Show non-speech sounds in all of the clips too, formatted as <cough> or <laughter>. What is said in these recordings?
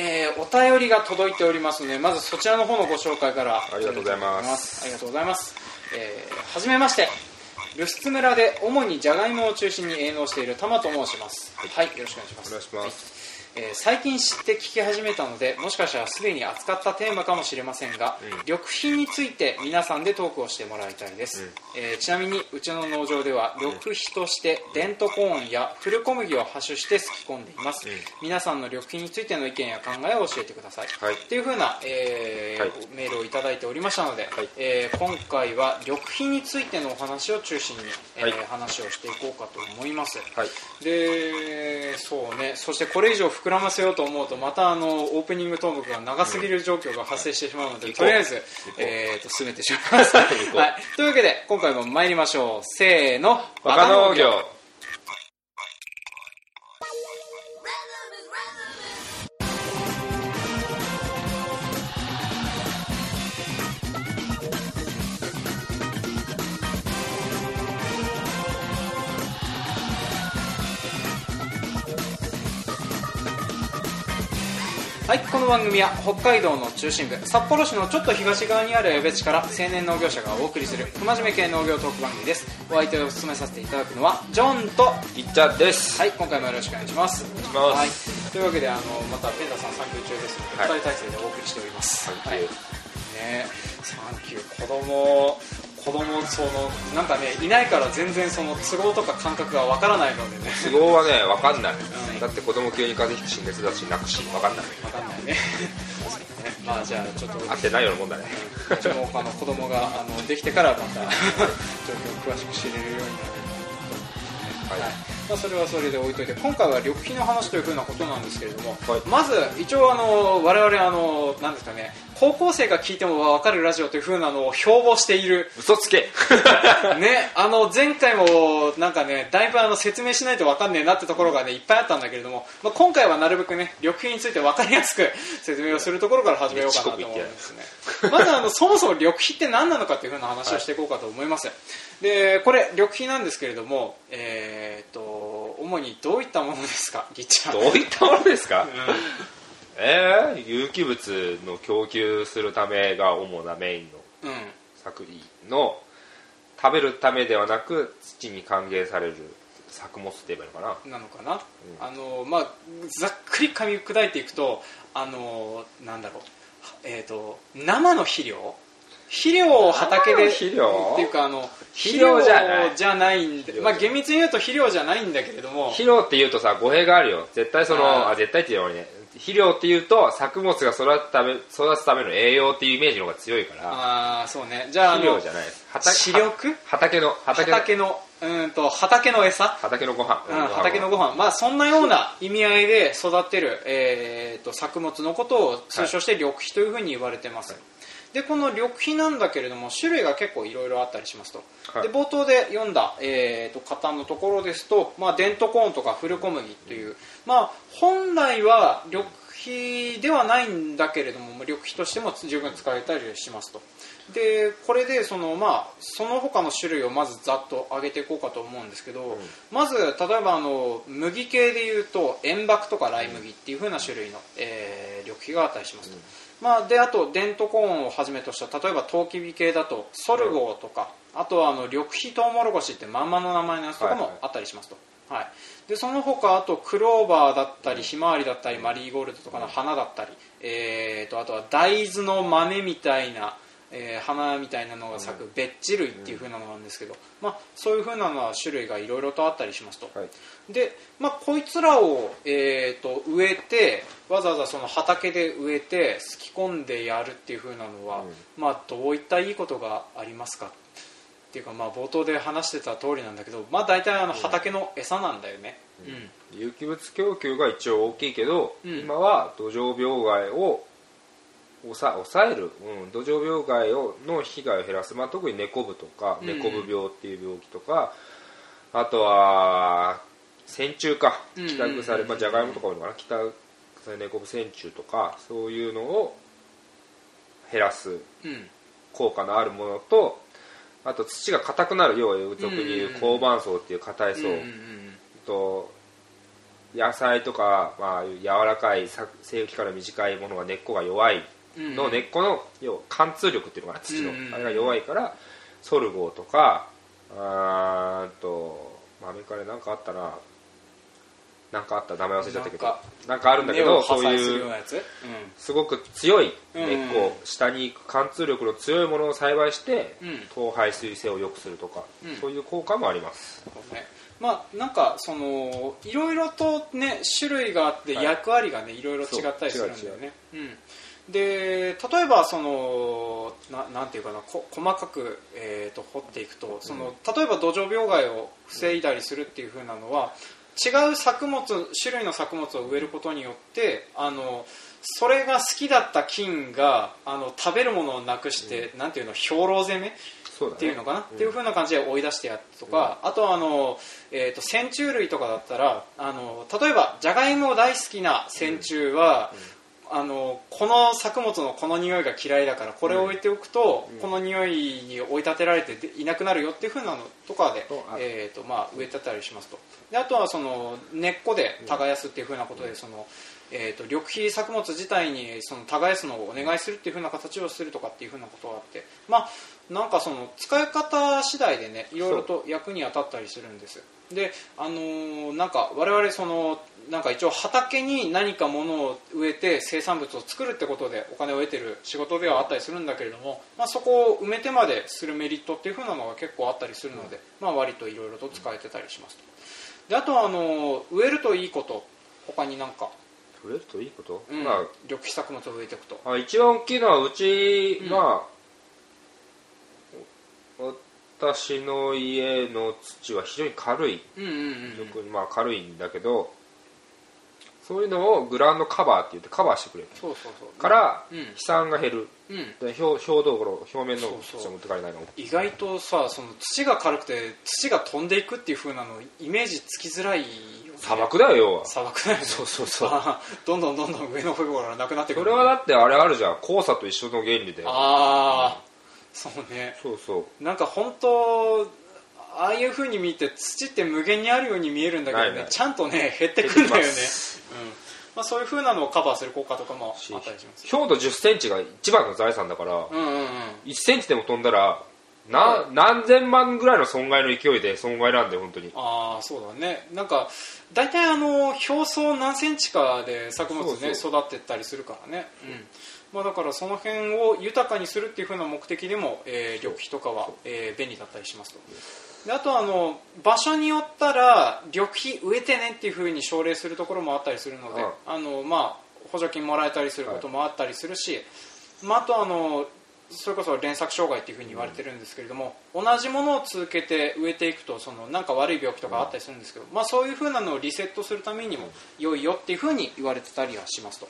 えー、お便りが届いておりますのでまずそちらの方のご紹介からありがとうございます。ありがとうございます、えー、はじめまして。留守津村で主にじゃがいもを中心に営農している玉と申します。はい、よろしくお願いします。お願いしますえー最近知って聞き始めたのでもしかしたらすでに扱ったテーマかもしれませんが、うん。緑肥について皆さんでトークをしてもらいたいです、うん。えーちなみにうちの農場では緑肥としてデントコーンやフル小麦を播種してすき込んでいます、うん。皆さんの緑肥についての意見や考えを教えてください、はい。っていうふうな、えーはい。メールをいただいておりましたので、はい。えー今回は緑肥についてのお話を中心に、えーはい。話をしていこうかと思います、はい。でそうね。そしてこれ以上膨らませようと思うとまたあのオープニングトークが長すぎる状況が発生してしまうので、う。とりあえずえー、と進めてしまいます、<laughs> はい、というわけで今回も参りましょう。せーのバカ農業はいこの番組は北海道の中心部札幌市のちょっと東側にある江別市から青年農業者がお送りする不真面目系農業トーク番組です。お相手を務めさせていただくのはジョンといっちゃです。はい今回もよろしくお願いします。願いします。はい、というわけであのまたペンダさん産休中ですので、はい。二人体制でお送りしております。産休はい、ね。産休子供子供そのなんかねいないから全然その都合とか感覚がわからないのでね。都合はね分かんない、ん。だって子供急に風邪ひくし熱出すし泣くし分かんない。わかんないね。まあじゃあちょっと合ってないようなもんだね。うちもあの子供があのできてからまた <laughs> 状況を詳しく知れるようになるはい。はいまあ、それはそれで置いといて今回は緑肥の話というふうなことなんですけれども、はい。まず一応あの我々あのなんですかね高校生が聞いても分かるラジオというふうなのを標榜している。嘘つけ。<laughs> ね、あの前回もなんかねだいぶあの説明しないと分かんねえなってところがねいっぱいあったんだけれども、まあ、今回はなるべくね緑肥について分かりやすく <laughs> 説明をするところから始めようかなと思うんですね。<laughs> まずあのそもそも緑肥って何なのかというふうな話をしていこうかと思います、でこれ緑肥なんですけれどもえーっと主にどういったものですか？ぎっちゃんどういったものですか、えー、有機物の供給するためが主なメインのうん、作品の食べるためではなく土に還元される作物って言えばいいのかな？なのかな、あのまあ、ざっくり噛み砕いていくとあのなんだろう、えー、と生の肥料？肥料を畑で肥料？っていうかあの肥料じゃない。じゃないんでまあ、厳密に言うと肥料じゃないんだけれども肥料っていうとさ語弊があるよ。絶対そのあ絶対っていうのはね。肥料っていうと作物が育つため育つための栄養っていうイメージの方が強いからああそうね。じゃあ肥料じゃない。です畑視力？畑の畑の畑のうんと畑の餌？畑のご飯。うん畑のご飯。まあそんなような意味合いで育ってる、えー、と作物のことを通称して緑肥というふうに言われてます、でこの緑肥なんだけれども種類が結構いろいろあったりしますと、はい。で冒頭で読んだ、えー、と方のところですと、まあ、デントコーンとかフル小麦という、まあ、本来は緑肥ではないんだけれどもまあ緑肥としても十分使えたりしますと。でこれでその、まあ、その他の種類をまずざっと上げていこうかと思うんですけど、まず例えばあの麦系でいうと塩爆とかライ麦っていう風な種類の、えー緑肥があったりしますと、まあ、であとデントコーンをはじめとした例えばトウキビ系だとソルゴーとか、あとはあの緑肥トウモロコシってまんまの名前のやつとかもはいはい。あったりしますと、はい。でその他あとクローバーだったりひまわりだったりマリーゴールドとかの花だったり、えー、とあとは大豆の豆みたいなえー花みたいなのが咲くベッジ類っていう風なのなんですけど、まあ、そういう風なのは種類がいろいろとあったりしますと、はい。で、まあ、こいつらを、えー、と植えてわざわざその畑で植えてすき込んでやるっていう風なのは、まあ、どういったいいことがありますかっていうか、まあ、冒頭で話してた通りなんだけど、まあ、大体あの畑の餌なんだよね、うん。有機物供給が一応大きいけど、うん。今は土壌病害を抑抑える、うん、土壌病害をの被害を減らす、まあ、特に猫部とかうん。猫部病っていう病気とか、あとは線虫か。うん北腐れ、まあ、じゃがいもとか多いのかな。北腐れ猫部線虫とかそういうのを減らすうん。効果のあるものとあと土が硬くなる。要は俗に言ううん高板層っていう硬い層、うんうんうん。と野菜とか、まあ、柔らかいさ生育期間の短いものは根っこが弱い。うんの根っこの要は貫通力っていうのかな土の、あれが弱いからソルゴーとかあーっと豆カレーなんかあったな。なんかあった？名前忘れちゃったけど。なんかあるんだけどそういうすごく強い根っこ、下に行く貫通力の強いものを栽培して、うん。糖排水性を良くするとか、うん。そういう効果もあります。まあなんかそのいろいろとね種類があってはい。役割がねいろいろ違ったりするんだよね。うんで例えばそのななんていうかなこ細かく、えー、と掘っていくとその、例えば土壌病害を防いだりするっていう風なのは違う作物種類の作物を植えることによってあのそれが好きだった菌があの食べるものをなくして、なんていうの兵糧攻めっていうのかな、ん。っていう風な感じで追い出してやるとか、あとはあの、えー、と線虫類とかだったらあの例えばじゃがいも大好きな線虫は、あのこの作物のこの匂いが嫌いだからこれを置いておくと、うん。この匂いに追い立てられてでいなくなるよっていう風なのとかでえーとまあ、植えてたりしますと。であとはその根っこで耕すっていう風なことで、そのえー、と緑肥作物自体にその耕すのをお願いするっていう風な形をするとかっていう風なことがあってまあなんかその使い方次第でねいろいろと役に当たったりするんです。であのーなんか我々そのなんか一応畑に何かものを植えて生産物を作るってことでお金を得てる仕事ではあったりするんだけれども、まあ、そこを埋めてまでするメリットっていう風なのが結構あったりするので、まあ、割といろいろと使えてたりしますと。であとはあのー植えるといいこと。他になんか、植えるといいこと、うん。ま緑肥作物を植えていくと。ああ一番大きいのはうち、うん。まあ私の家の土は非常に軽い。うんうんうんうん。まあ軽いんだけどそういうのをグラウンドカバーって言ってカバーしてくれる。そうそうそう。からうん。飛散が減る。うん。で表表道路表面のそうそう土は持ってかれないの。意外とさその土が軽くて土が飛んでいくっていう風なのイメージつきづらいよね。砂漠だよ要は。砂漠だよね。そうそうそう。あ <laughs> ーどんどんどんどん上の方からなくなってくる。それはだってあれあるじゃん。黄砂と一緒の原理で。ああそうね。そうそう。なんか本当ああいう風に見て土って無限にあるように見えるんだけどね。ないない。ちゃんとね減ってくんだよねまうん。まあ、そういう風なのをカバーする効果とかもあったりします。表土1 0ンチが一番の財産だからうんうんうん。1センチでも飛んだらな何千万ぐらいの損害の勢いで損害なんで本当に。ああそうだね。なんか大体あの表層何センチかで作物ね育ってったりするからね、う。ん。まあ、だからその辺を豊かにするっていう風な目的でも、えー緑肥とかは、えー便利だったりしますと。であとあの場所によったら緑肥植えてねっていう風に奨励するところもあったりするので、うんあのまあ補助金もらえたりすることもあったりするし、まあ、あとあのそれこそ連作障害っていうふうに言われてるんですけれども、同じものを続けて植えていくとそのなんか悪い病気とかあったりするんですけど、まあ、そういうふうなのをリセットするためにも良いよっていうふうに言われてたりはしますと。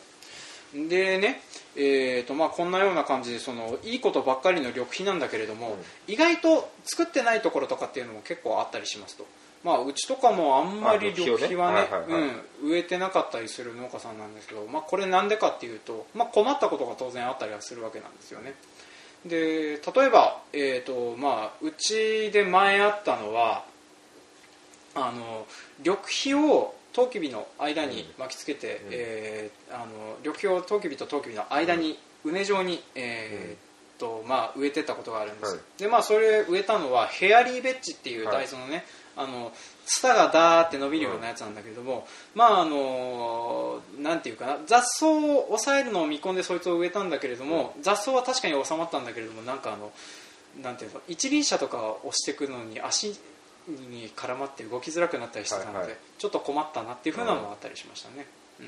でね、えーとまあ、こんなような感じでそのいいことばっかりの緑肥なんだけれども、意外と作ってないところとかっていうのも結構あったりしますと、まあ、うちとかもあんまりあ緑肥をね。緑肥はねうん植えてなかったりする農家さんなんですけど、まあ、これなんでかっていうと、まあ、困ったことが当然あったりはするわけなんですよねで例えば、えーとまあ、うちで前あったのはあの緑肥をトウキビの間に巻きつけて、うん。えーあの緑肥をトウキビとトウキビの間に畝状に、えーとまあ、植えてったことがあるんです、はい。でまあ、それ植えたのはヘアリーベッジっていう大豆のね、あのツタがダーって伸びるようなやつなんだけれども、まああのなんていうかな雑草を抑えるのを見込んでそいつを植えたんだけれども、雑草は確かに収まったんだけれどもなんかあのなんていうの一輪車とかを押していくのに足に絡まって動きづらくなったりしてたので、はいはい。ちょっと困ったなっていうふうなのもあったりしましたね、うん。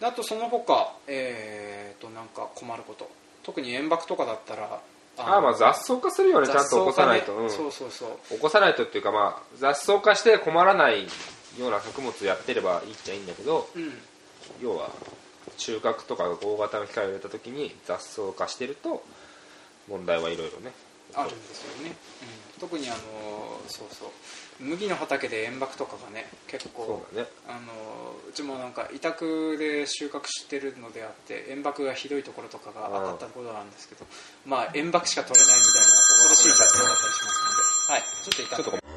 であとその他、えー、となんか困ること特に塩爆とかだったらああまあ雑草化するよねちゃんと起こさないと、うん。そうそうそう。起こさないとっていうかまあ雑草化して困らないような作物やってればいいっちゃいいんだけどうん。要は収穫とか大型の機械を入れた時に雑草化してると問題はいろいろねあるんですよね、うん、特にあのそうそう。麦の畑で塩爆とかがね結構そうだね。あのうちもなんか委託で収穫してるのであって塩爆がひどいところとかが当たったことがあるんですけどまあ塩爆しか取れないみたいな恐ろしい状況だったりしますので。はい。ちょっと一旦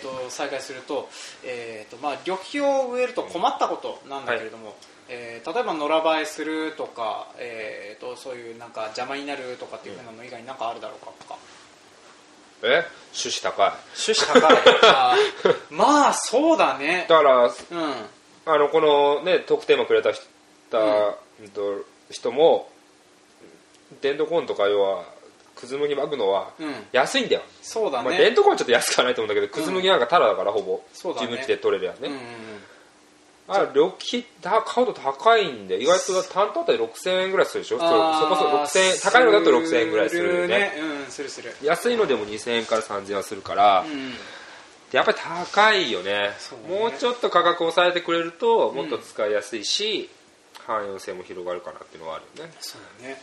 ちょっと再開すると,、えーとまあ、緑肥を植えると困ったことなんだけれども、えー例えば野良映えするとか、えー、とそういうなんか邪魔になるとかっていうふうなの以外に何かあるだろうかとか。え？趣旨高い。趣旨高い。<laughs> まあそうだね。だからうん。あのこのねトークテーマくれた人,、うん。と人もデントコーンとか要はくず麦巻くのはうん。安いんだよ、そうだまあ、デンねトコーンはちょっと安くはないと思うんだけどくず麦なんかタダだからほぼそうだね。自分家で取れるやんね、うんうんうん。あ緑肥だ買うと高いんで意外と担当あたり6000円ぐらいするでしょ？そこそこ6000円高いのだと6000円ぐらいするよねうんするする。安いのでも2000円から3000円はするから、うん。やっぱり高いよね。ね。もうちょっと価格を抑えてくれるともっと使いやすいし、汎用性も広がるかなっていうのはあるよね。そうだね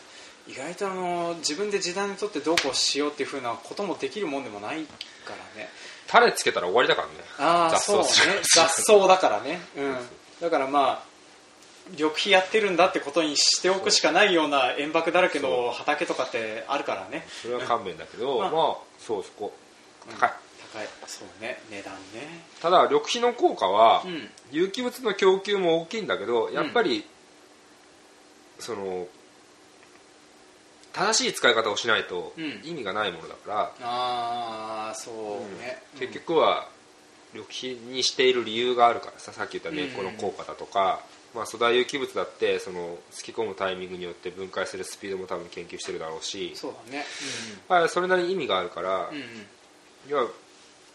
意外とあの自分で時短にとってどうこうしようっていうふうなこともできるもんでもないからね。種つけたら終わりだからね。ああ雑そうね。<laughs> 雑草だからね。うん。だからまあ緑肥やってるんだってことにしておくしかないような塩爆だらけの畑とかってあるからね。それは勘弁だけど、まあまあそうそこ高い、高い。そうね。値段ね。ただ緑肥の効果は、うん。有機物の供給も大きいんだけどやっぱり、その正しい使い方をしないとうん。意味がないものだから、ああそうね、結局は緑肥にしている理由があるからささっき言った根っこの効果だとか、まあ、粗大有機物だってそのすき込むタイミングによって分解するスピードも多分研究してるだろうし、そうだね。まあ、それなりに意味があるから、うんうん。要は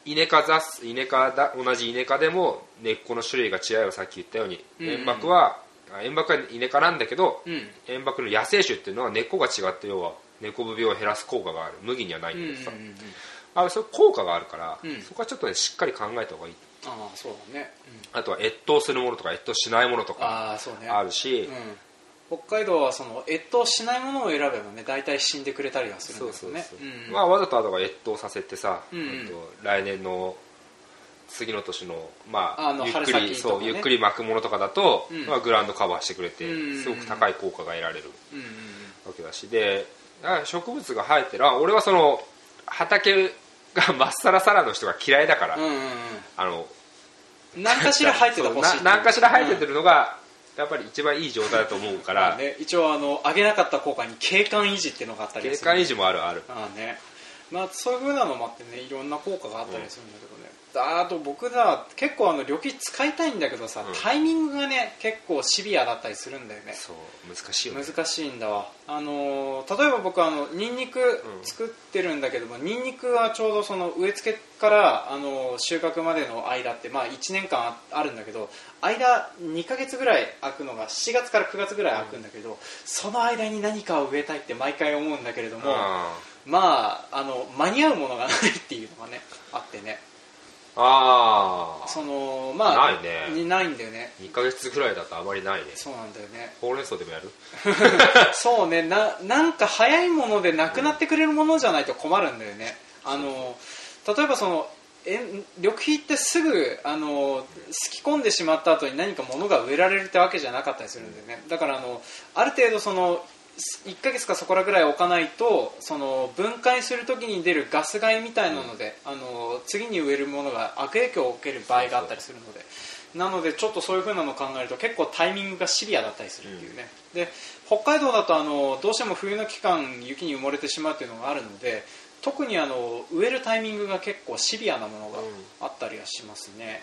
イネ科雑イネ科だ同じイネ科でも根っこの種類が違うよさっき言ったように、うんうん。塩爆はあ塩爆はイネ科なんだけど、うん。塩爆の野生種っていうのは根っこが違って要は根こぶ病を減らす効果がある。麦にはないんうんうんだけどさ、うんうんあそういう効果があるから、うん。そこはちょっとねしっかり考えた方がいい。ああそうだね、あとは越冬するものとか越冬しないものとかああそうね。あるし、うん、北海道はその越冬しないものを選べばね大体死んでくれたりはするんですよね。まあ、わざとあとは越冬させてさ、うんうん。えっと来年の次の年の,、まああのゆっくり、ね。そうゆっくり巻くものとかだと、うん。まあ、グラウンドカバーしてくれて、すごく高い効果が得られるわけだしで植物が生えてる。あ俺はその畑がまっさらさらの人が嫌いだから、うんうんうん。あのうん何かしら生えててほしい何かしら生えててるのが、やっぱり一番いい状態だと思うから、まあね、一応あの上げなかった効果に景観維持っていうのがあったり景する。観維持もあるある。ああねまあそういうふうなのもあってねいろんな効果があったりするんだけどね、あと僕ら結構あの旅費使いたいんだけどさ、うん。タイミングがね結構シビアだったりするんだよね。そう難しいよね。難しいんだわ。あのー例えば僕あのニンニク作ってるんだけども、ニンニクはちょうどその植え付けから、あのー収穫までの間って、まあ、1年間ああるんだけど間2ヶ月ぐらい空くのが7月から9月ぐらい空くんだけど、その間に何かを植えたいって毎回思うんだけれども、あまああの間に合うものがないっていうのがね <laughs> あってね。あそのまあないね。にないんだよね。2ヶ月ぐらいだとあまりないね。そうなんだよね。ほうれん草でもやる？<laughs> そうね。ななんか早いものでなくなってくれるものじゃないと困るんだよね。あの例えばそのえ緑肥ってすぐあのすき込んでしまった後に何か物が植えられるってわけじゃなかったりするんだよね。だからあのある程度その1ヶ月かそこらぐらい置かないとその分解する時に出るガス害みたいなので、あの次に植えるものが悪影響を受ける場合があったりするのでなのでちょっとそういう風なのを考えると結構タイミングがシビアだったりするっていうね、で北海道だとあのどうしても冬の期間雪に埋もれてしまうっていうのがあるので特にあの植えるタイミングが結構シビアなものがあったりはしますね、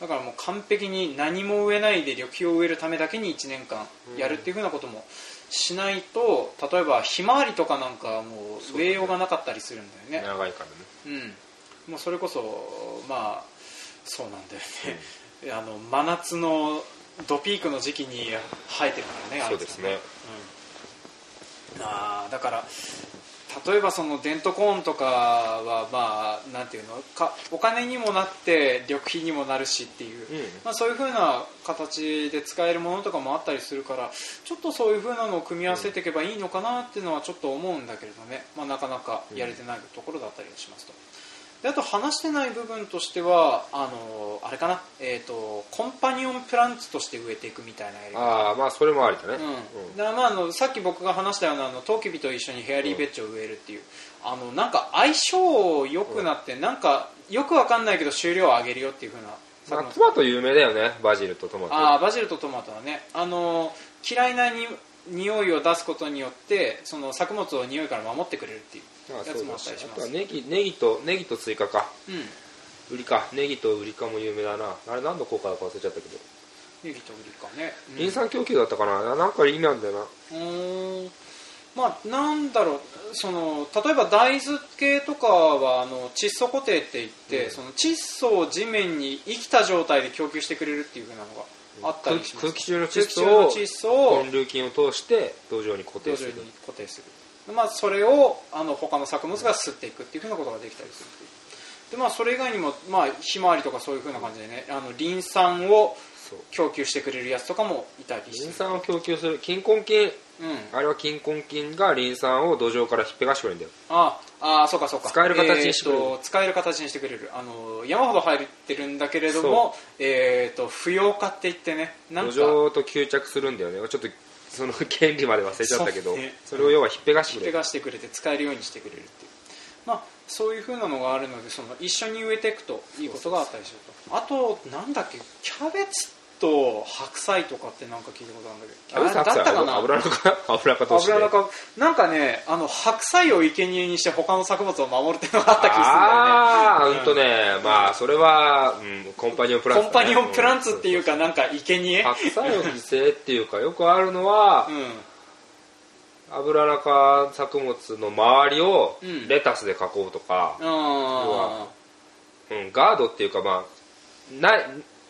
うん、だからもう完璧に何も植えないで緑肥を植えるためだけに1年間やるっていう風なこともしないと例えばひまわりとかなんかはもう植えようがなかったりするんだよね。長いからね。うん、もうそれこそまあそうなんだよね、あの真夏のドピークの時期に生えてるからねそうですね。うん、あーだから例えばそのデントコーンとかはまあなんていうの？かお金にもなって緑肥にもなるしっていう、うん。まあ、そういう風な形で使えるものとかもあったりするからちょっとそういう風なのを組み合わせていけばいいのかなっていうのはちょっと思うんだけれどね、まあ、なかなかやれてないところだったりはしますと。であと話してない部分としてはあのあれかな、えー、とコンパニオンプランツとして植えていくみたいなやり方。ああまあそれもありだね。うん。だからまああのさっき僕が話したようなあのトウキビと一緒にヘアリーベッジを植えるっていう、あのなんか相性良くなって、なんかよくわかんないけど収量を上げるよっていうふうな。まあ、トマト有名だよねバジルとトマト。ああバジルとトマトはね。あの嫌いなに匂いを出すことによってその作物を匂いから守ってくれるっていうあやつもあったりしあます。とはネギネギとネギと追加か。うん。ウリか。ネギとウリかも有名だな。あれ何の効果だか忘れちゃったけど、ネギとウリかね、うん。リン酸供給だったかな。なんか意味なんだよな。うー。んまあなんだろう。その例えば大豆系とかはあの窒素固定って言って、うん。その窒素を地面に生きた状態で供給してくれるっていうふうなのがあった空りします。気空気中の窒素を窒素を根粒菌を通して土壌に固定する。固定する、まあ、それをあの他の作物が吸っていくっていうふうなことができたりするで、まあ、それ以外にも、まあ、ひまわりとかそういうふうな感じでねあのリン酸を供給してくれるやつとかもいたりして。リン酸を供給する。菌根菌うん。あれは菌根菌がリン酸を土壌からひっぺがしてくれるんだよ。ああそうかそうか。使える形にしてくれる。えーと使える形にしてくれる。あの山ほど入ってるんだけれども、えー、と不要化って言ってねなんか。土壌と吸着するんだよね。ちょっとその原理まで忘れちゃったけどそうね。それを要はひっぺがしてくれる。手がしてくれて使えるようにしてくれるっていう。まあそういうふうなのがあるのでその一緒に植えていくといいことがあったりすると。あとなんだっけキャベツと白菜とかってなんか聞いたことあるんだけど。あれだったかな？油中 <laughs> 油中として？油中なんかねあの白菜を生贄にして他の作物を守るっていうのがあった気がするんだよね。ああうん。うんとね。まあそれは、うん、コンパニオンプランツだね、コンパニオンプランツっていうかなんか生贄。白菜を犠牲っていうかよくあるのはうん。油中作物の周りをうん。レタスで囲うとか、あうん、ガードっていうかまあない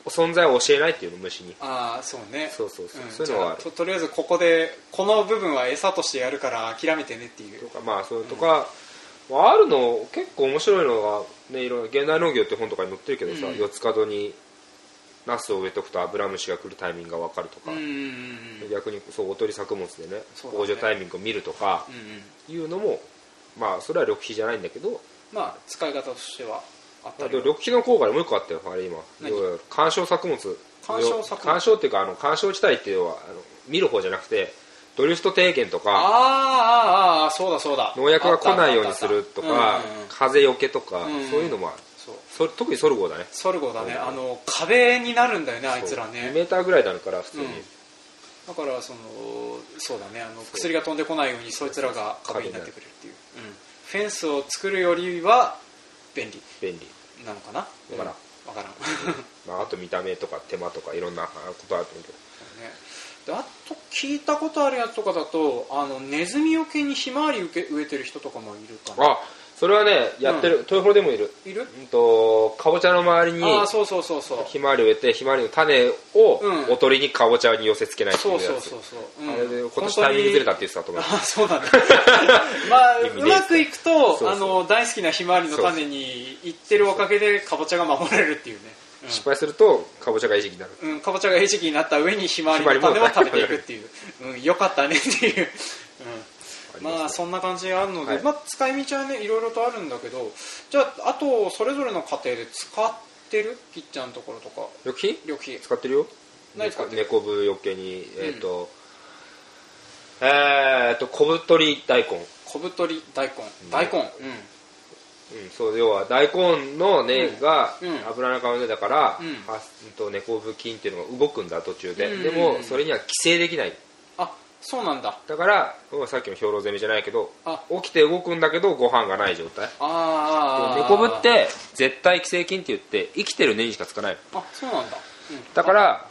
存在を教えないっていうの虫に。あーそうね。そうそうそう、ん。そういうのはととりあえずここでこの部分は餌としてやるから諦めてねっていう。とかまあそれとか、まああるの結構面白いのがねいろんな現代農業って本とかに載ってるけどさ、うん。四つ角にナスを植えとくとアブラムシが来るタイミングが分かるとか、うんうんうん逆にそうおとり作物でねそうだね。タイミングを見るとかうんうん。いうのもまあそれは緑肥じゃないんだけどまあ使い方としてはあったりあと緑肥の効果でもう一個あったよあれ今。観賞作物。観賞作物？観賞っていうかあの観賞地帯っていうのはあの見る方じゃなくてドリフト低減とかあーあーあーそうだそうだ。農薬が来ないようにするとか風よけとかうんそういうのもある。そ特にソルゴだね。ソルゴだね。うん。あの壁になるんだよねあいつら2ねメーターぐらいになるから普通に、うん。だからそのそうだね。あの薬が飛んでこないようにそいつらが壁になってくれるっていう、うん、フェンスを作るよりは便利。便利、なのかな？わからん。わからん。まあ、あと見た目とか手間とかいろんなことあると思うけど。ね、であと聞いたことあるやつとかだとあのネズミよけにひまわり植え植えてる人とかもいるかな。あそれはねやってる、豊幌でもいる。いる？うんとかぼちゃの周りにああそうそうそうそう。ひまわりを植えてひまわりの種をうん。おとりにかぼちゃに寄せ付けないっていうやつ。そうそうそうそう、う。ん。あれで今年タイミングずれたって言ってたと思うあそうなんだ <laughs> まあうまくいくとそうそう。あの大好きなひまわりの種にいってるおかげでかぼちゃが守れるっていうね。失敗するとかぼちゃが餌食になる。うん、うん、かぼちゃが餌食になった上にひまわりの種も食べていくっていう、うん、よかったねっていう、うん、まあそんな感じがあるので、はい。まあ、使い道はねいろいろとあるんだけどじゃああとそれぞれの家庭で使ってる？きっちゃんのところとか。緑肥緑肥使ってるよ。何使ってる？猫部余計にえっ、と、えっ、と小太り大根。小太り大根。大根。うん。うん、そう要は大根の根がうん。うん。油中の根だから、うん。はうんと猫部菌っていうのが動くんだ途中で、うん。でもそれには寄生できない。あそうなんだ。だからうんさっきの兵糧攻めじゃないけどあ。起きて動くんだけどご飯がない状態。ああ猫部って絶対寄生菌って言って生きてる根にしかつかない。あそうなんだ、うん、だから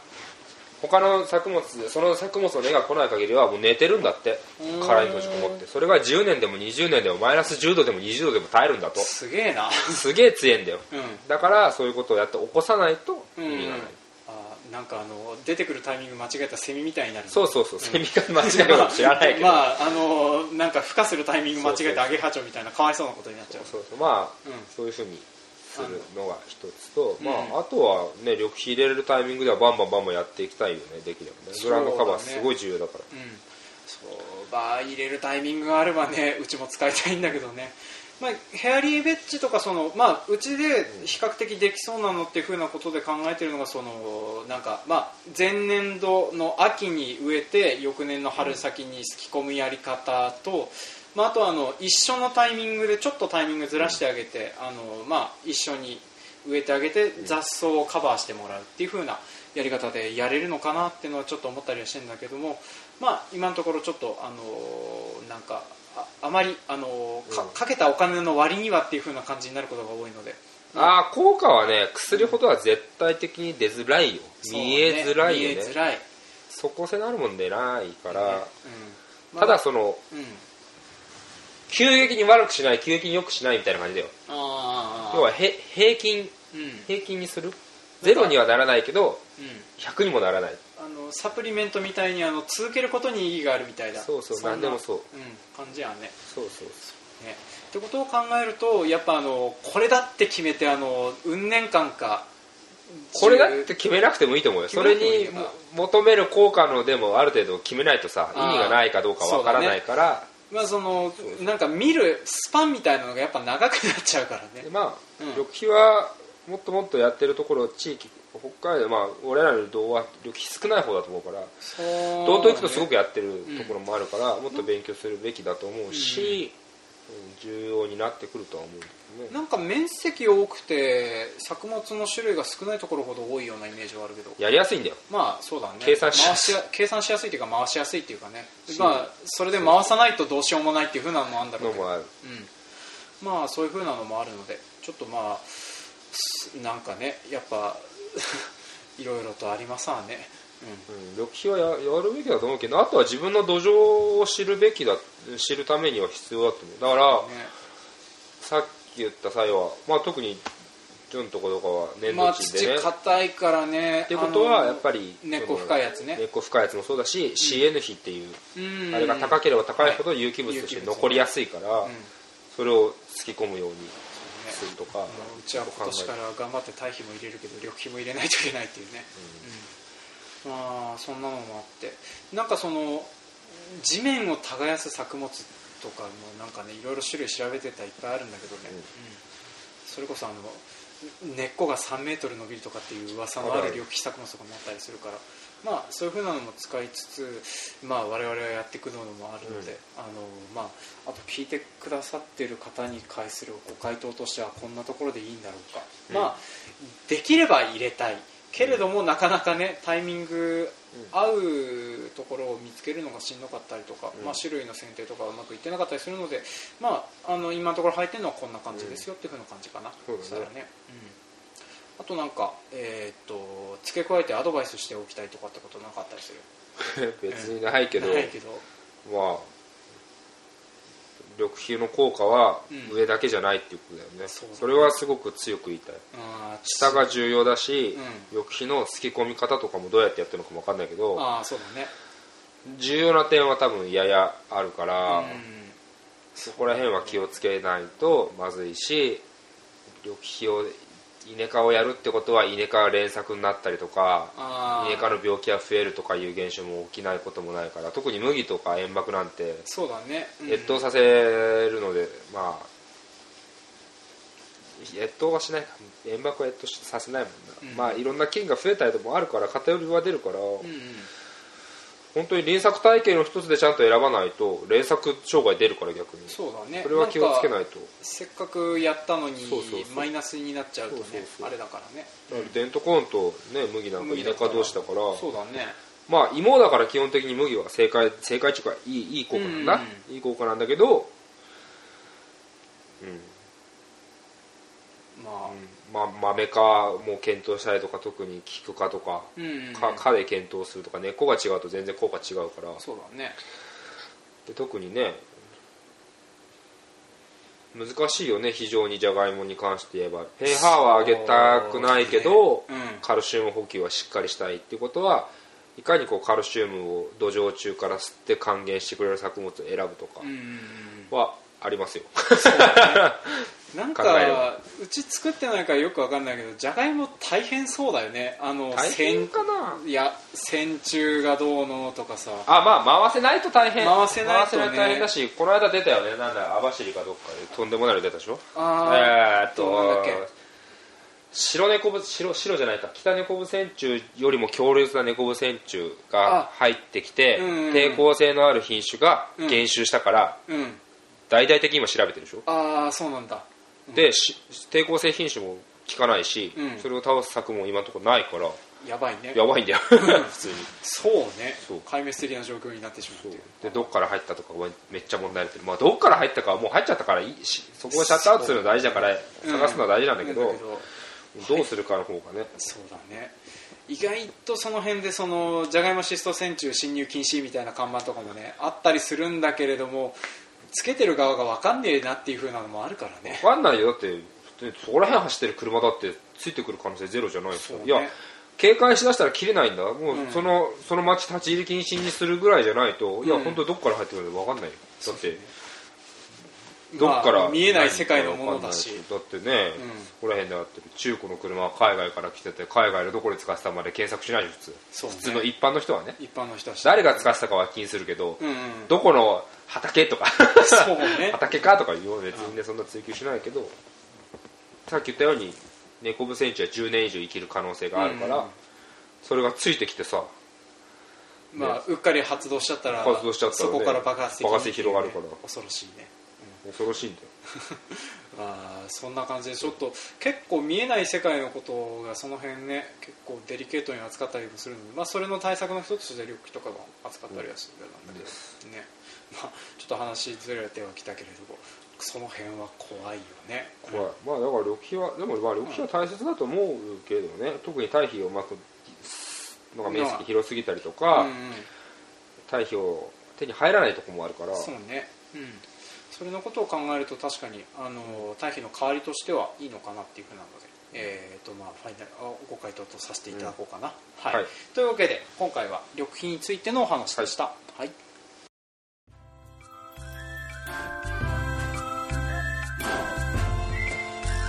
他の作物その作物の根が来ない限りはもう寝てるんだって。うん。殻に閉じこもって。それが10年でも20年でもマイナス10度でも20度でも耐えるんだと。すげえな。すげえ強えんだよ。うん。だからそういうことをやって起こさないと意味がない、あーなんかあの出てくるタイミング間違えたセミみたいになるそうそうそうセミが間違いかも知らないけど、まああのなんか孵化するタイミング間違えそうそうてアゲハチョウみたいなかわいそうなことになっちゃう。そうそうまあ、うん。そういうふうにするのが一つと、うんまあ、あとはね緑肥入れるタイミングではバンバンバンバンやっていきたいよね。できればね。グラウンドカバーすごい重要だから。うん。そうバー入れるタイミングがあればねうちも使いたいんだけどねまあ、ヘアリーベッジとかその、まあ、うちで比較的できそうなのっていうふうなことで考えているのがそのなんか、まあ、前年度の秋に植えて翌年の春先にすき込むやり方とまあ、あとあの一緒のタイミングでちょっとタイミングずらしてあげて、あのまあ、一緒に植えてあげて雑草をカバーしてもらうっていう風なやり方でやれるのかなっていうのはちょっと思ったりはしてるんだけども、まあ、今のところちょっとあのなんかああまりあのかうん。かけたお金の割にはっていう風な感じになることが多いので。ああ効果はね薬ほどは絶対的に出づらいよ。そうね。見えづらいよね。見えづらい、即効性のあるもんでないから、ね。うん。ただそのうん。急激に悪くしない急激に良くしないみたいな感じだよ。あー要はへ平均うん。平均にする？ゼロにはならないけどうん。100にもならない。あのサプリメントみたいにあの続けることに意義があるみたいだそうそう何でもそう。うん、感じやね。そうそうね。ってことを考えるとやっぱあのこれだって決めてあの運年間かこれだって決めなくてもいいと思うよ。それに求める効果のでもある程度決めないとさ意味がないかどうかわからないから、まあそのなんか見るスパンみたいなのがやっぱ長くなっちゃうからね。でまあ、うん。緑肥はもっともっとやってるところ地域北海道まあ俺らより童話緑肥少ない方だと思うから道東行くとすごくやってるところもあるから、もっと勉強するべきだと思うし、うん。重要になってくるとは思うけどね。なんか面積多くて作物の種類が少ないところほど多いようなイメージはあるけど。やりやすいんだよ。まあそうだね。計算しやすい回計算しやすいっていうか回しやすいっていうかねしまあそれで回さないとどうしようもないっていうふうなのもあるんだろうけど。のもある。うん、まあそういうふうなのもあるので。ちょっとまあすなんかねやっぱ <laughs> いろいろとありますわね、うん、緑肥はややるべきだと思うけどあとは自分の土壌を知るべきだ知るためには必要だと思う。だから、うんね。さっき言った際は、まあ、特にジョンとことかは粘まあ土地でね、土硬いからねってことはやっぱり根っこ深いやつね。根っこ深いやつもそうだし、CN 比っていう、うん。あれが高ければ高いほどはい有機物として残りやすいから、うん。それを突き込むようにするとか、うちは今年から頑張って堆肥も入れるけど緑肥も入れないといけないっていうね、うん。まあそんなのもあって。なんかその地面を耕す作物とかもなんかねいろいろ種類調べてたらいっぱいあるんだけどね、うん。うん。それこそあの根っこが3メートル伸びるとかっていう噂のある緑肥作物とかもあったりするからまあそういうふうなのも使いつつまあ我々はやっていくのもあるので、うん。あのまああと聞いてくださってる方に対するご回答としてはこんなところでいいんだろうか、うん。まあできれば入れたい。けれども、なかなかねタイミング合うところを見つけるのがしんどかったりとか、うん。まあ、種類の選定とかうまくいってなかったりするので、まあ、あの今のところ入ってるのはこんな感じですよっていう風な感じかな、そうだね、うん、あとなんか、えーっと付け加えてアドバイスしておきたいとかってことなかったりする？<laughs> 別にないけど、ないけど。まあ緑肥の効果はうん。上だけじゃないっていうことだよね、そうだね。それはすごく強く言いたい。下が重要だし、う緑肥のすき込み方とかもどうやってやってるのかも分かんないけどああそうだね。重要な点は多分ややあるから、うん。そこら辺は気をつけないとまずいし緑肥を稲科をやるってことは稲科が連作になったりとかあー。稲科の病気が増えるとかいう現象も起きないこともないから特に麦とか塩爆なんてそうだね、うん。越冬させるので、まあ越冬はしないか。塩爆は越冬させないもんな、うん。まあいろんな菌が増えたりともあるから偏りは出るから、うんうん本当に輪作体系の一つでちゃんと選ばないと連作障害出るから逆に。そうだね。それは気をつけないと。せっかくやったのにそうそうそう。マイナスになっちゃうとねあれだからね。だからデントコーンと、ね、麦なんか。稲科同士だから。そうだね。まあ芋だから基本的に麦は正解正解っていうかいいいい効果なんだ、ういい効果なんだけどうん。まあまあ、豆科も検討したりとか特に菊科とかうんうんうん。科科で検討するとか根っこが違うと全然効果違うから。そうだね。で特にね難しいよね非常にじゃがいもに関して言えば。pH は上げたくないけど、ね。うん。カルシウム補給はしっかりしたいっていうことはいかにこうカルシウムを土壌中から吸って還元してくれる作物を選ぶとかうんうんうん。はありますよ、<laughs> なんかうち作ってないからよくわかんないけどじゃがいも大変そうだよね。あの大変かな？線いや線虫がどうのとかさ。あまあ回せないと大変。回せないとね。大変だしこの間出たよね。なんだ網走かどっかで。とんでもないの出たでしょ？あえーっと白猫ぶ白白じゃないか。北猫ブ線虫よりも強烈な猫ブ線虫が入ってきて、うんうんうん。抵抗性のある品種がうん。減収したから、うん大々的に今調べてるでしょ？ああそうなんだ。でし抵抗性品種も効かないし、うん。それを倒す策も今のところないからやばいね。やばいんだよ。<laughs> 普通に。そうね。そう。壊滅的な状況になってしまう。でどっから入ったとかはめっちゃ問題になって。る、まあ、どっから入ったかはもう入っちゃったからいい。しそこをシャットアウトするの大事だから探すのは大事なんだけど,、ど。うするかの方がね、そうだね。意外とその辺でそのじゃがいもシスト線虫侵入禁止みたいな看板とかもねあったりするんだけれどもつけてる側が分かんねえなっていう風なのもあるからね。分かんないよ。だってそこら辺走ってる車だってついてくる可能性ゼロじゃないですよ、そうね。いや警戒しだしたら切れないんだ。もううん。その,、その町立ち入り禁止にするぐらいじゃないと、いやうん。本当どっから入ってくるか分かんない。よだって、ねどっから、まあ見えない世界のものだし。だってね、うん。そこら辺であってる中古の車は海外から来てて海外でどこで使ってたまで検索しないで普通、ね。普通の一般の人はね。一般の人は誰が使ってたかは気にするけど、うんうん。どこの畑とか。そうね。<laughs> 畑かとかいう別にねそんな追求しないけどさっき言ったように猫ブセンチは10年以上生きる可能性があるから、うんそれがついてきてさまあうっかり発動しちゃったら発動しちゃったらねそこから爆発的に爆発広がるから。恐ろしいね恐ろしいんだよ。ま <laughs> あそんな感じでちょっと結構見えない世界のことがその辺ね結構デリケートに扱ったりもするので、まあ、それの対策の一つとして緑とかが扱ったりはするんだけど、ね。まあ、ちょっと話ずれてはきたけれどもその辺は怖いよね。怖い。まあだから緑肥はでもまあ緑肥は大切だと思うけどね。特に堆肥をまくのが面積広すぎたりとうか、んうん。堆肥を手に入らないとこもあるから。そうね。うんそれのことを考えると確かにあの堆肥の代わりとしてはいいのかなっていうふうなので、えーとまあ、ファイナルあご回答とさせていただこうかな、はい。はい。というわけで今回は緑肥についてのお話でした、はい。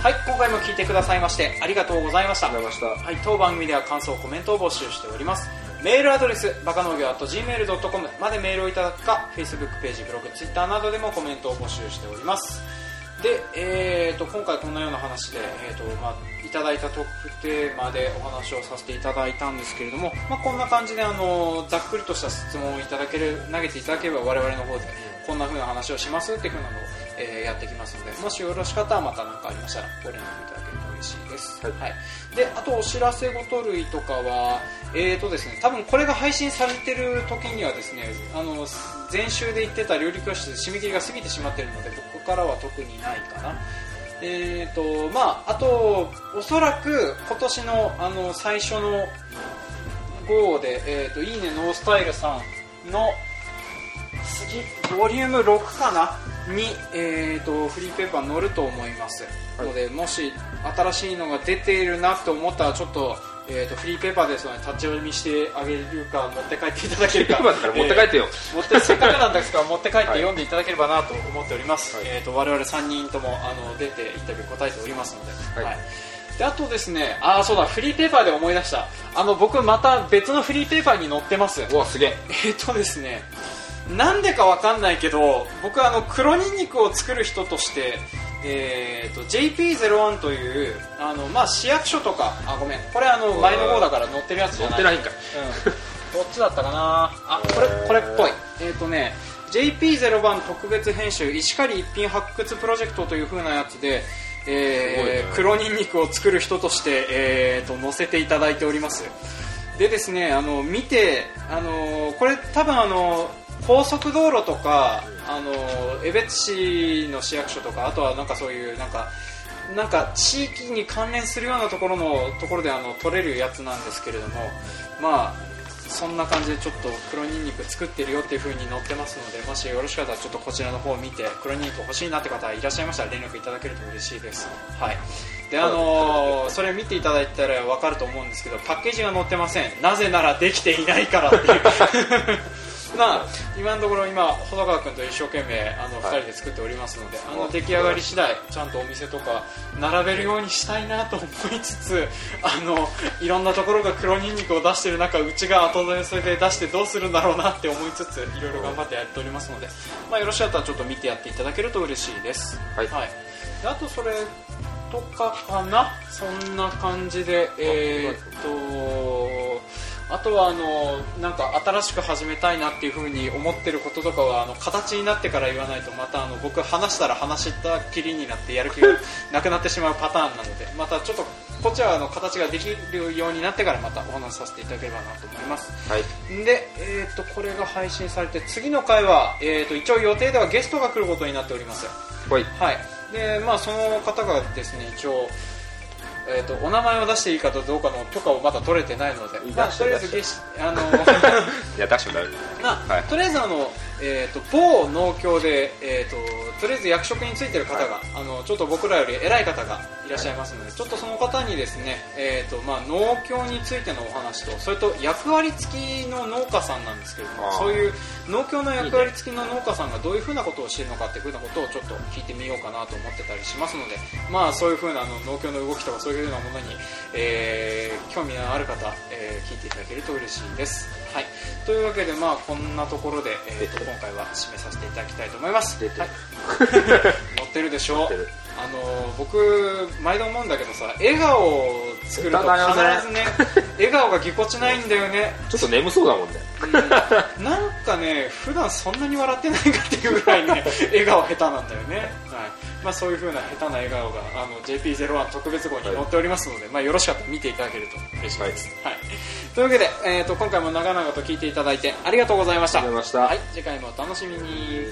はい、今回も聞いてくださいましてありがとうございました。はい、当番組では感想コメントを募集しておりますメールアドレスバカ農業 .gmail.com までメールをいただくか Facebook ページブログ Twitter などでもコメントを募集しております。で、えー、と今回こんなような話で、えーとまあ、いただいたトークテーマでお話をさせていただいたんですけれども、まあ、こんな感じであのざっくりとした質問をいただける投げていただければ我々の方でこんな風な話をしますっていう風なのを、えーやってきますのでもしよろしかったらまた何かありましたらご連絡いただけ嬉しいです、はい。はい、であとお知らせごと類とかは、えーとですね、多分これが配信されてる時にはですねあの前週で言ってた料理教室締め切りが過ぎてしまっているので僕からは特にないかな。えーとまあ、あとおそらく今年のあの最初の号で、えーと「いいねノースタイルさん」の次ボリューム6かなに、えー、とフリーペーパー載ると思います、はい。のでもし新しいのが出ているなと思ったらちょっと,、えー、とフリーペーパーですので立ち読みしてあげるか持って帰っていただけるか。持って帰ってよ、持ってせっかくなんですから持って帰って読んでいただければなと思っております、はい。えー、と我々3人ともあの出てインタビュー答えておりますので,、はい。であとですねあーそうだフリーペーパーで思い出した。あの僕また別のフリーペーパーに載ってます。うわすげえ。えっ、とですねなんでかわかんないけど僕あの黒ニンニクを作る人として、えー、と JP01 というあの、まあ、市役所とかあごめん。これあの前の方だから載ってるやつじゃない。乗ってないんかい。うん、どっちだったかな？あこれこれっぽい。えっ、とね JP0 番特別編集石狩一品発掘プロジェクトという風なやつで、えーね。黒ニンニクを作る人として、えー、と載せていただいております。でですねあの見てあのこれ多分あの高速道路とかあの江別市の市役所とかあとはなんかそういうなんかなんか地域に関連するようなところのところであの取れるやつなんですけれどもまあそんな感じでちょっと黒ニンニク作ってるよっていう風に載ってますのでもしよろしかったらちょっとこちらの方を見て黒ニンニク欲しいなって方いらっしゃいましたら連絡いただけると嬉しいです。はい。であのーそれ見ていただいたら分かると思うんですけどパッケージが載ってません。なぜならできていないからっていう。<laughs> まあ今のところ今細川君と一生懸命あの2人で作っておりますので、あの出来上がり次第ちゃんとお店とか並べるようにしたいなと思いつつあのいろんなところが黒ニンニクを出してる中うちが後寄せで出してどうするんだろうなって思いつついろいろ頑張ってやっておりますので、まあ、よろしかったらちょっと見てやっていただけると嬉しいです。はい。であとそれとかかな？そんな感じでえーっとあとはあのなんか新しく始めたいなっていうふうに思ってることとかはあの形になってから言わないとまたあの僕話したら話したきりになってやる気がなくなってしまうパターンなので <laughs> またちょっとこっちはあの形ができるようになってからまたお話しさせていただければなと思います。はい。で、えー、とこれが配信されて次の回は、えー、と一応予定ではゲストが来ることになっております。はい。はい。でまあその方がですね一応えー、とお名前を出していいかどうかの許可をまだ取れてないので、まあ、とりあえずあの <laughs> いや出してもダメまあはい。とりあえずあの、えー、と某農協で、えー、ととりあえず役職についてる方が、あのちょっと僕らより偉い方がいらっしゃいますので、ちょっとその方にですね、えーとまあ、農協についてのお話とそれと役割付きの農家さんなんですけれどもそういう農協の役割付きの農家さんがどういうふうなことをしているのかっていうふうなことをちょっと聞いてみようかなと思ってたりしますので、まあ、そういうふうなあの農協の動きとかそういうふうなものに、えー興味のある方、えー聞いていただけると嬉しいです。はい、というわけで、まあ、こんなところで、えーと今回は締めさせていただきたいと思います。はい。<laughs> 乗ってるでしょ？乗ってる。あの僕毎度思うんだけどさ笑顔を作ると必ずね <laughs> 笑顔がぎこちないんだよね。ちょっと眠そうだもんね。うん。なんかね普段そんなに笑ってないかっていうぐらいね <laughs> 笑顔下手なんだよね、はいまあ、そういう風な下手な笑顔があの JP01 特別号に載っておりますので、まあ、よろしかったら見ていただけると嬉しいです、はい。というわけで、えー、と今回も長々と聞いていただいてありがとうございました。ありがとうございました。はい、次回もお楽しみに